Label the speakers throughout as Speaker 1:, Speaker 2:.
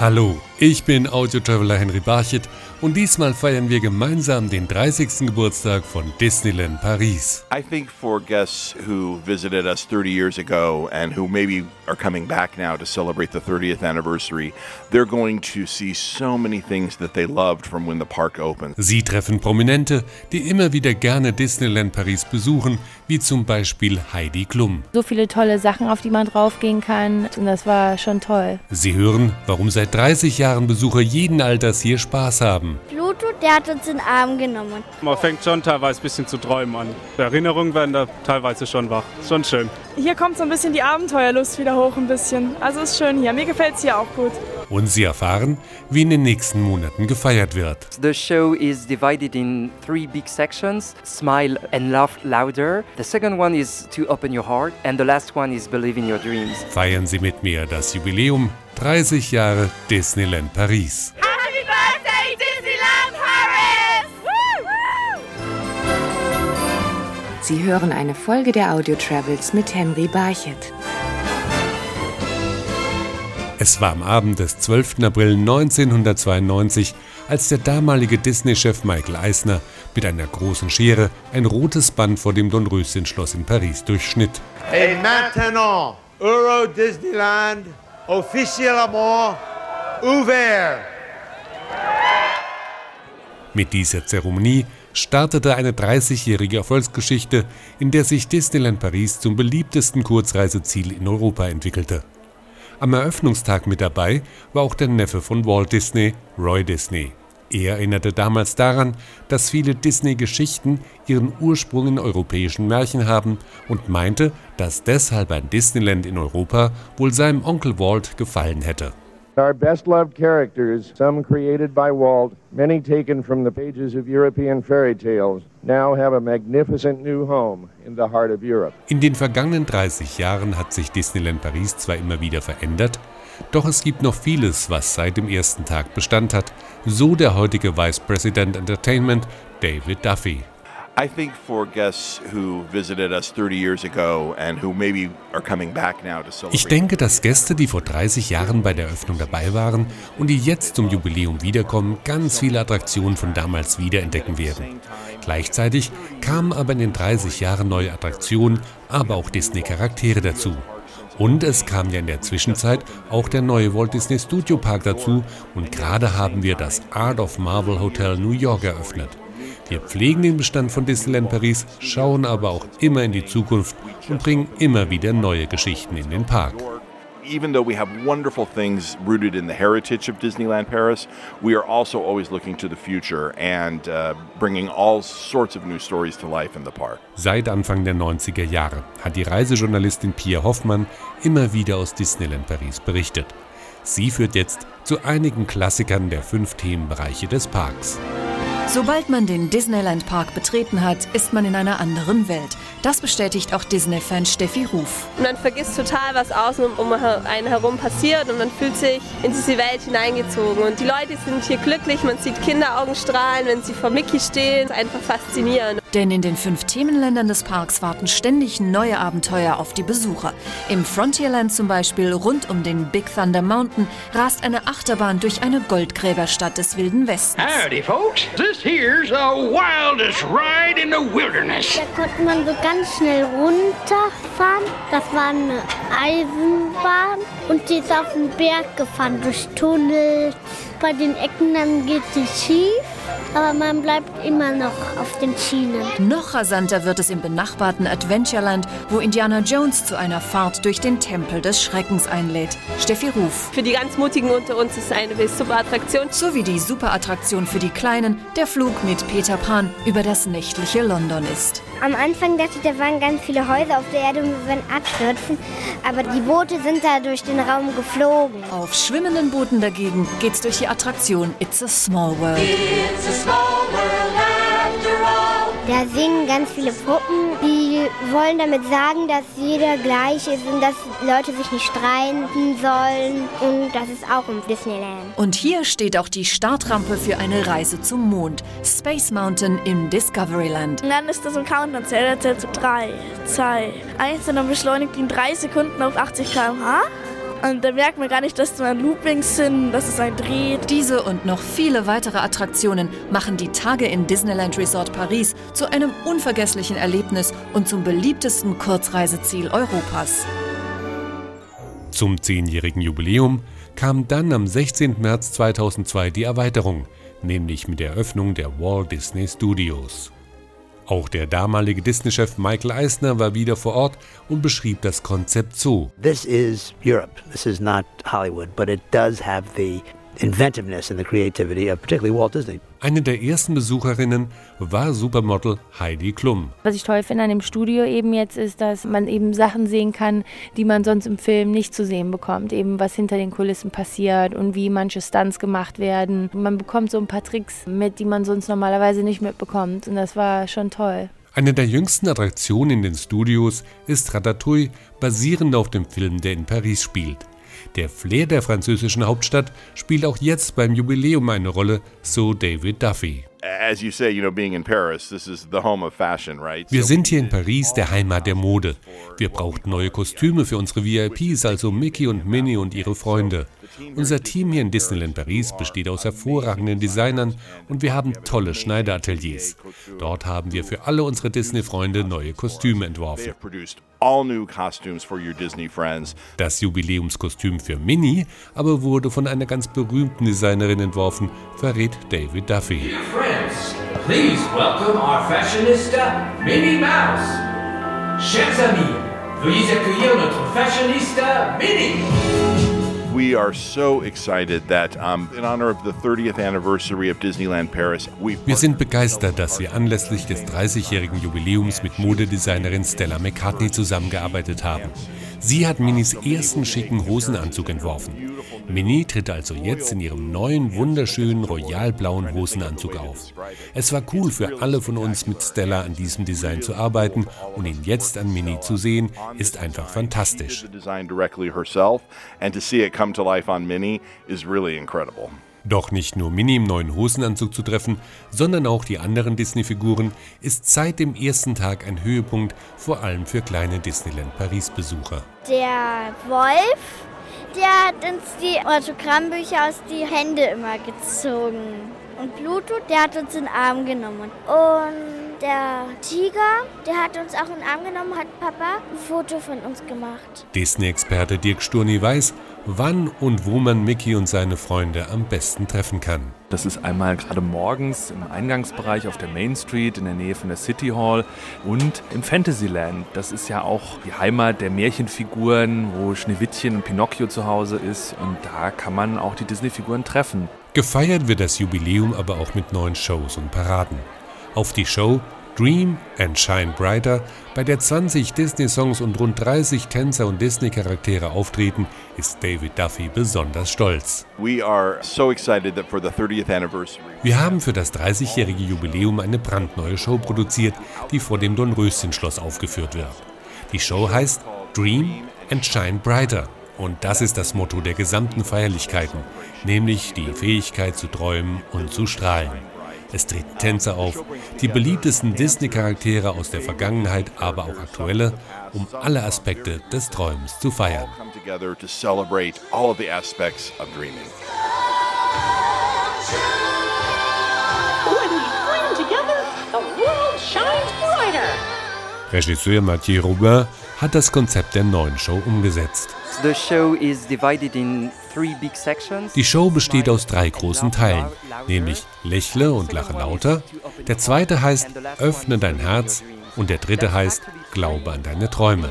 Speaker 1: Hallo, ich bin Audio-Traveler Henry Barchet und diesmal feiern wir gemeinsam den 30. Geburtstag von Disneyland Paris.
Speaker 2: I think for guests who visited us 30 years ago and who maybe are coming back now to celebrate the 30th anniversary, they're going to see so many things that they loved from when the park opened.
Speaker 1: Sie treffen Prominente, die immer wieder gerne Disneyland Paris besuchen, wie zum Beispiel Heidi Klum.
Speaker 3: So viele tolle Sachen, auf die man draufgehen kann und das war schon toll.
Speaker 1: Sie hören, warum seit 30 Jahren Besucher jeden Alters hier Spaß haben.
Speaker 4: Pluto, der hat uns in den Arm genommen.
Speaker 5: Man fängt schon teilweise ein bisschen zu träumen an. Die Erinnerungen werden da teilweise schon wach. Schon schön.
Speaker 6: Hier kommt so ein bisschen die Abenteuerlust wieder hoch ein bisschen. Also ist schön hier. Mir gefällt es hier auch gut.
Speaker 1: Und Sie erfahren, wie in den nächsten Monaten gefeiert wird.
Speaker 7: The show is divided in three big sections Smile and Laugh Louder. The second one is To Open Your Heart. And the last one is Believe in Your Dreams.
Speaker 1: Feiern Sie mit mir das Jubiläum 30 Jahre Disneyland Paris.
Speaker 4: Happy Birthday, Disneyland Paris!
Speaker 8: Sie hören eine Folge der Audio Travels mit Henry Barchet.
Speaker 1: Es war am Abend des 12. April 1992, als der damalige Disney-Chef Michael Eisner mit einer großen Schere ein rotes Band vor dem Dornröschen-Schloss in Paris durchschnitt.
Speaker 9: Et maintenant, Euro Disneyland officiellement ouvert.
Speaker 1: Mit dieser Zeremonie startete eine 30-jährige Erfolgsgeschichte, in der sich Disneyland Paris zum beliebtesten Kurzreiseziel in Europa entwickelte. Am Eröffnungstag mit dabei war auch der Neffe von Walt Disney, Roy Disney. Er erinnerte damals daran, dass viele Disney-Geschichten ihren Ursprung in europäischen Märchen haben und meinte, dass deshalb ein Disneyland in Europa wohl seinem Onkel Walt gefallen hätte.
Speaker 10: Our best loved characters, some created by Walt, many taken from the pages of European fairy tales, now have a magnificent new home in the heart of Europe.
Speaker 1: In den vergangenen 30 Jahren hat sich Disneyland Paris zwar immer wieder verändert, doch es gibt noch vieles, was seit dem ersten Tag Bestand hat, so der heutige Vice President Entertainment David Duffy.
Speaker 2: I think for guests who visited us 30 years ago and who maybe are coming back now to celebrate.
Speaker 1: Ich denke, dass Gäste, die vor 30 Jahren bei der Eröffnung dabei waren und die jetzt zum Jubiläum wiederkommen, ganz viele Attraktionen von damals wiederentdecken werden. Gleichzeitig kamen aber in den 30 Jahren neue Attraktionen, aber auch Disney-Charaktere dazu. Und es kam ja in der Zwischenzeit auch der neue Walt Disney Studio Park dazu und gerade haben wir das Art of Marvel Hotel New York eröffnet. Wir pflegen den Bestand von Disneyland Paris, schauen aber auch immer in die Zukunft und bringen immer wieder neue Geschichten in den Park.
Speaker 2: Even though we have wonderful things rooted in the heritage of Disneyland Paris, we are also always looking to the future and uh, bringing all sorts of new stories to life in the park.
Speaker 1: Seit Anfang der 90er Jahre hat die Reisejournalistin Pia Hoffmann immer wieder aus Disneyland Paris berichtet. Sie führt jetzt zu einigen Klassikern der fünf Themenbereiche des Parks.
Speaker 11: Sobald man den Disneyland Park betreten hat, ist man in einer anderen Welt. Das bestätigt auch Disney-Fan Steffi Ruf.
Speaker 12: Man vergisst total, was außen um einen herum passiert und man fühlt sich in diese Welt hineingezogen. Und die Leute sind hier glücklich, man sieht Kinderaugen strahlen, wenn sie vor Mickey stehen. Einfach faszinierend.
Speaker 11: Denn in den fünf Themenländern des Parks warten ständig neue Abenteuer auf die Besucher. Im Frontierland zum Beispiel rund um den Big Thunder Mountain rast eine Achterbahn durch eine Goldgräberstadt des Wilden Westens.
Speaker 13: Howdy, folks. This here's the wildest ride in the wilderness.
Speaker 4: Da konnte man so ganz schnell runterfahren. Das war eine Eisenbahn und die ist auf den Berg gefahren durch Tunnel. Bei den Ecken dann geht sie schief, aber man bleibt immer noch auf den Schienen.
Speaker 11: Noch rasanter wird es im benachbarten Adventureland, wo Indiana Jones zu einer Fahrt durch den Tempel des Schreckens einlädt. Steffi Ruf.
Speaker 12: Für die ganz Mutigen unter uns ist eine super Attraktion.
Speaker 11: Sowie die Superattraktion für die Kleinen, der Flug mit Peter Pan über das nächtliche London ist.
Speaker 4: Am Anfang dachte ich, da waren ganz viele Häuser auf der Erde und wir werden abstürzen, aber die Boote sind da durch den Raum geflogen.
Speaker 11: Auf schwimmenden Booten dagegen geht's durch die Attraktion It's a Small World.
Speaker 4: It's a small world after all. Da singen ganz viele Puppen, die wollen damit sagen, dass jeder gleich ist und dass Leute sich nicht streiten sollen und das ist auch im Disneyland.
Speaker 11: Und hier steht auch die Startrampe für eine Reise zum Mond. Space Mountain im Discoveryland.
Speaker 6: Und dann ist da so ein Countdown, zählt er zu 3, 2, 1 und dann beschleunigt ihn 3 Sekunden auf 80 km/h. Und da merkt man gar nicht, dass da Loopings sind, dass es ein dreht.
Speaker 11: Diese und noch viele weitere Attraktionen machen die Tage in Disneyland Resort Paris zu einem unvergesslichen Erlebnis und zum beliebtesten Kurzreiseziel Europas.
Speaker 1: Zum zehnjährigen Jubiläum kam dann am 16. März 2002 die Erweiterung, nämlich mit der Eröffnung der Walt Disney Studios. Auch der damalige Disney-Chef Michael Eisner war wieder vor Ort und beschrieb das Konzept so.
Speaker 14: This is Europe. This is not Hollywood, but it does have the inventiveness and the creativity of particularly Walt Disney.
Speaker 1: Eine der ersten Besucherinnen war Supermodel Heidi Klum.
Speaker 3: Was ich toll finde an dem Studio eben jetzt ist, dass man eben Sachen sehen kann, die man sonst im Film nicht zu sehen bekommt. Eben was hinter den Kulissen passiert und wie manche Stunts gemacht werden. Man bekommt so ein paar Tricks mit, die man sonst normalerweise nicht mitbekommt. Und das war schon toll.
Speaker 1: Eine der jüngsten Attraktionen in den Studios ist Ratatouille, basierend auf dem Film, der in Paris spielt. Der Flair der französischen Hauptstadt spielt auch jetzt beim Jubiläum eine Rolle, so David Duffy. Wir sind hier in Paris, der Heimat der Mode. Wir brauchten neue Kostüme für unsere VIPs, also Mickey und Minnie und ihre Freunde. Unser Team hier in Disneyland Paris besteht aus hervorragenden Designern und wir haben tolle Schneiderateliers. Dort haben wir für alle unsere Disney-Freunde neue Kostüme entworfen. Das Jubiläumskostüm für Minnie aber wurde von einer ganz berühmten Designerin entworfen, verrät David Duffy.
Speaker 15: Dear friends, please welcome our fashionista Minnie Mouse. Chers amis, veuillez accueillir notre fashionista Minnie.
Speaker 2: We are so excited that um, in honor of the 30th anniversary of Disneyland Paris, we
Speaker 1: Wir sind begeistert, dass wir anlässlich des 30-jährigen Jubiläums mit Modedesignerin Stella McCartney zusammengearbeitet haben. Sie hat Minis ersten schicken Hosenanzug entworfen. Minnie tritt also jetzt in ihrem neuen, wunderschönen, royalblauen Hosenanzug auf. Es war cool für alle von uns, mit Stella an diesem Design zu arbeiten und ihn jetzt an Minnie zu sehen, ist einfach fantastisch. Doch nicht nur Minnie im neuen Hosenanzug zu treffen, sondern auch die anderen Disney-Figuren ist seit dem ersten Tag ein Höhepunkt, vor allem für kleine Disneyland Paris-Besucher.
Speaker 4: Der Wolf, der hat uns die Autogrammbücher aus die Hände immer gezogen. Und Pluto, der hat uns in den Arm genommen. Und der Tiger, der hat uns auch in den Arm genommen, hat Papa ein Foto von uns gemacht.
Speaker 1: Disney-Experte Dirk Sturni weiß, wann und wo man Mickey und seine Freunde am besten treffen kann.
Speaker 16: Das ist einmal gerade morgens im Eingangsbereich auf der Main Street in der Nähe von der City Hall und im Fantasyland. Das ist ja auch die Heimat der Märchenfiguren, wo Schneewittchen und Pinocchio zu Hause ist und da kann man auch die Disney-Figuren treffen.
Speaker 1: Gefeiert wird das Jubiläum aber auch mit neuen Shows und Paraden. Auf die Show Dream and Shine Brighter, bei der 20 Disney-Songs und rund 30 Tänzer und Disney-Charaktere auftreten, ist David Duffy besonders stolz.
Speaker 2: We are so excited that for the 30th anniversary
Speaker 1: Wir haben für das 30-jährige Jubiläum eine brandneue Show produziert, die vor dem Dornröschen-Schloss aufgeführt wird. Die Show heißt Dream and Shine Brighter. Und das ist das Motto der gesamten Feierlichkeiten, nämlich die Fähigkeit zu träumen und zu strahlen. Es treten Tänzer auf, die beliebtesten Disney-Charaktere aus der Vergangenheit, aber auch aktuelle, um alle Aspekte des Träumens zu feiern.
Speaker 13: When we bring together, the world shines brighter.
Speaker 1: Regisseur Mathieu Robin hat das Konzept der neuen Show umgesetzt. Die Show besteht aus drei großen Teilen, nämlich Lächle und Lache lauter. Der zweite heißt Öffne dein Herz und der dritte heißt Glaube an deine Träume.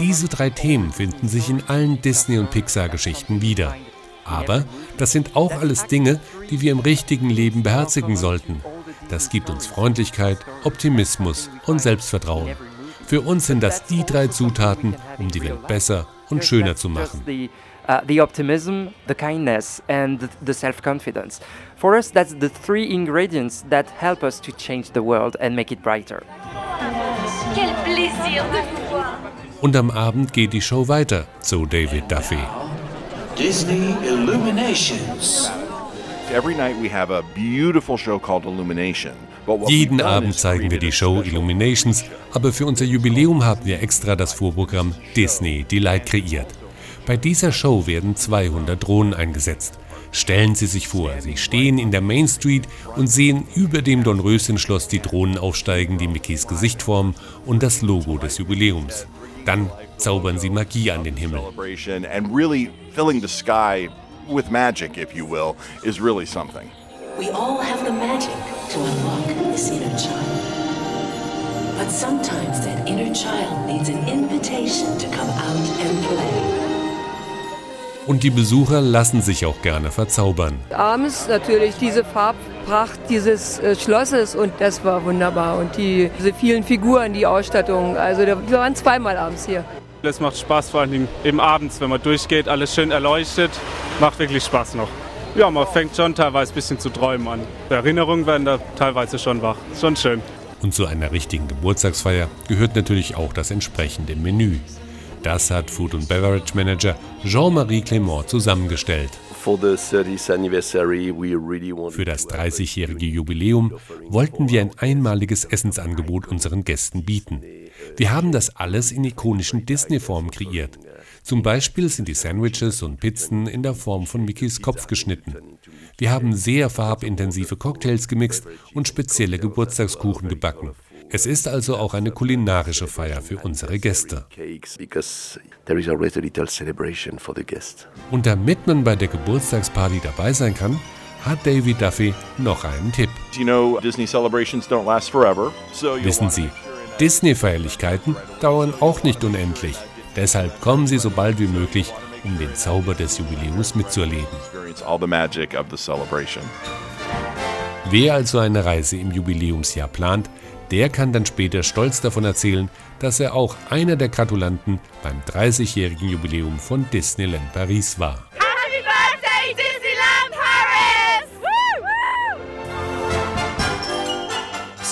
Speaker 1: Diese drei Themen finden sich in allen Disney- und Pixar-Geschichten wieder. Aber das sind auch alles Dinge, die wir im richtigen Leben beherzigen sollten. Das gibt uns Freundlichkeit, Optimismus und Selbstvertrauen. Für uns sind das die drei Zutaten, um die Welt besser und schöner zu machen.
Speaker 7: The, uh, the optimism, the kindness, and the, self confidence. For us, that's the three ingredients that help us to change the world and make it brighter.
Speaker 1: Und am Abend geht die Show weiter, so David Duffy.
Speaker 13: Disney Illuminations.
Speaker 1: Jeden Abend zeigen wir die Show Illuminations, aber für unser Jubiläum haben wir extra das Vorprogramm Disney Delight kreiert. Bei dieser Show werden 200 Drohnen eingesetzt. Stellen Sie sich vor, Sie stehen in der Main Street und sehen über dem Dornröschen-Schloss die Drohnen aufsteigen, die Mickeys Gesicht formen und das Logo des Jubiläums. Dann zaubern Sie Magie an den Himmel.
Speaker 2: With magic, if you will, is really something.
Speaker 17: We all have the magic to unlock this inner child. But sometimes that inner child needs an invitation to come out and play.
Speaker 1: Und die Besucher lassen sich auch gerne verzaubern.
Speaker 18: Abends natürlich diese Farbpracht dieses äh, Schlosses und das war wunderbar. Und die, diese vielen Figuren, die Ausstattung, also da- wir waren zweimal abends hier.
Speaker 5: Es macht Spaß, vor allen Dingen eben abends, wenn man durchgeht, alles schön erleuchtet. Macht wirklich Spaß noch. Ja, man fängt schon teilweise ein bisschen zu träumen an. Die Erinnerungen werden da teilweise schon wach. Ist Schon schön.
Speaker 1: Und zu einer richtigen Geburtstagsfeier gehört natürlich auch das entsprechende Menü. Das hat Food und Beverage Manager Jean-Marie Clément zusammengestellt.
Speaker 19: For the 30th anniversary, we really want
Speaker 1: Für das 30-jährige Jubiläum wollten wir ein einmaliges Essensangebot unseren Gästen bieten. Wir haben das alles in ikonischen Disney-Formen kreiert. Zum Beispiel sind die Sandwiches und Pizzen in der Form von Mickeys Kopf geschnitten. Wir haben sehr farbintensive Cocktails gemixt und spezielle Geburtstagskuchen gebacken. Es ist also auch eine kulinarische Feier für unsere Gäste.
Speaker 19: cakes because there is always a little celebration for the guests.
Speaker 1: Und damit man bei der Geburtstagsparty dabei sein kann, hat David Duffy noch einen Tipp.
Speaker 2: You know, Disney celebrations don't last forever, so you'll
Speaker 1: Wissen Sie, Disney-Feierlichkeiten dauern auch nicht unendlich. Deshalb kommen Sie so bald wie möglich, um den Zauber des Jubiläums mitzuerleben. Wer also eine Reise im Jubiläumsjahr plant, der kann dann später stolz davon erzählen, dass er auch einer der Gratulanten beim 30-jährigen Jubiläum von Disneyland Paris war.